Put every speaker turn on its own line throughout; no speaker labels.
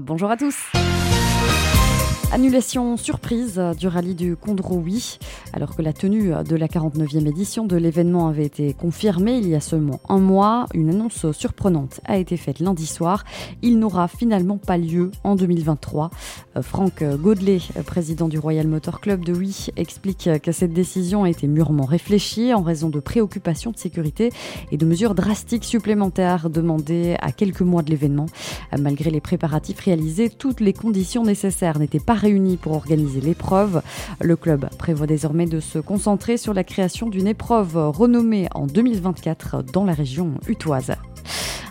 Bonjour à tous. Annulation surprise du rallye du Condroui. Alors que la tenue de la 49e édition de l'événement avait été confirmée il y a seulement un mois, une annonce surprenante a été faite lundi soir. Il n'aura finalement pas lieu en 2023. Euh, Franck Godelet, président du Royal Motor Club de Oui, explique que cette décision a été mûrement réfléchie en raison de préoccupations de sécurité et de mesures drastiques supplémentaires demandées à quelques mois de l'événement. Malgré les préparatifs réalisés, toutes les conditions nécessaires n'étaient pas réunis pour organiser l'épreuve. Le club prévoit désormais de se concentrer sur la création d'une épreuve renommée en 2024 dans la région utoise.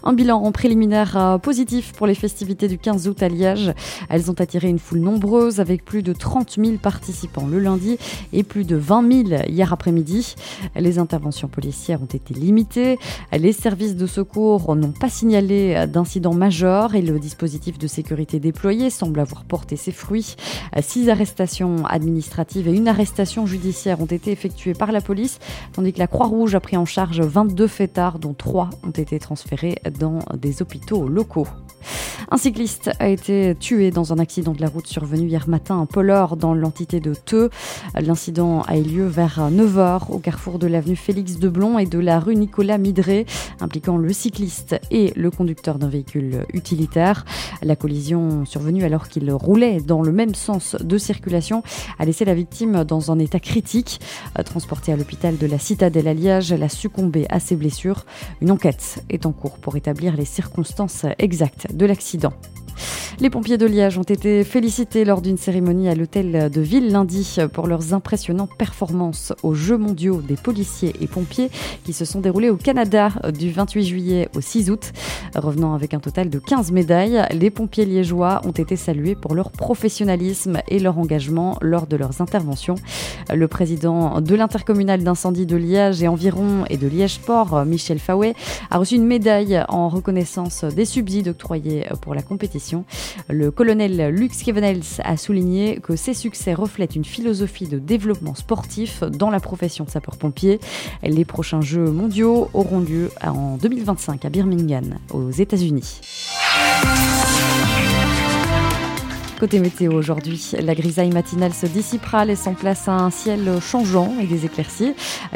Un bilan en préliminaire euh, positif pour les festivités du 15 août à Liège. Elles ont attiré une foule nombreuse avec plus de 30 000 participants le lundi et plus de 20 000 hier après-midi. Les interventions policières ont été limitées. Les services de secours n'ont pas signalé d'incidents majeurs et le dispositif de sécurité déployé semble avoir porté ses fruits. Six arrestations administratives et une arrestation judiciaire ont été effectuées par la police, tandis que la Croix-Rouge a pris en charge 22 fêtards, dont 3 ont été transférés dans des hôpitaux locaux. Un cycliste a été tué dans un accident de la route survenu hier matin à Pollor dans l'entité de Teux. L'incident a eu lieu vers 9h au carrefour de l'avenue Félix Deblon et de la rue Nicolas Midré, impliquant le cycliste et le conducteur d'un véhicule utilitaire. La collision survenue alors qu'il roulait dans le même sens de circulation a laissé la victime dans un état critique. Transportée à l'hôpital de la Citadelle à Liège, elle a succombé à ses blessures. Une enquête est en cours pour établir les circonstances exactes de l'accident accident. Les pompiers de Liège ont été félicités lors d'une cérémonie à l'hôtel de ville lundi pour leurs impressionnantes performances aux Jeux mondiaux des policiers et pompiers qui se sont déroulés au Canada du 28 juillet au 6 août. Revenant avec un total de 15 médailles, les pompiers liégeois ont été salués pour leur professionnalisme et leur engagement lors de leurs interventions. Le président de l'intercommunal d'incendie de Liège et environ et de Liège-Port, Michel Fawet, a reçu une médaille en reconnaissance des subsides octroyés pour la compétition. Le colonel Luc Skevenels a souligné que ces succès reflètent une philosophie de développement sportif dans la profession de sapeur-pompier. Les prochains Jeux mondiaux auront lieu en 2025 à Birmingham, aux États-Unis. Côté météo aujourd'hui, la grisaille matinale se dissipera, laissant place à un ciel changeant et des éclaircies.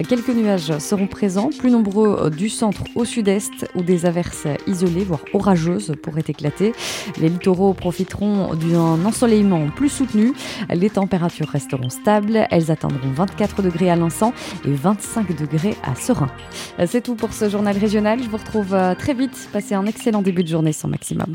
Quelques nuages seront présents, plus nombreux du centre au sud-est, où des averses isolées, voire orageuses, pourraient éclater. Les littoraux profiteront d'un ensoleillement plus soutenu. Les températures resteront stables. Elles atteindront 24 degrés à Lançon et 25 degrés à Serein. C'est tout pour ce journal régional. Je vous retrouve très vite. Passez un excellent début de journée sans maximum.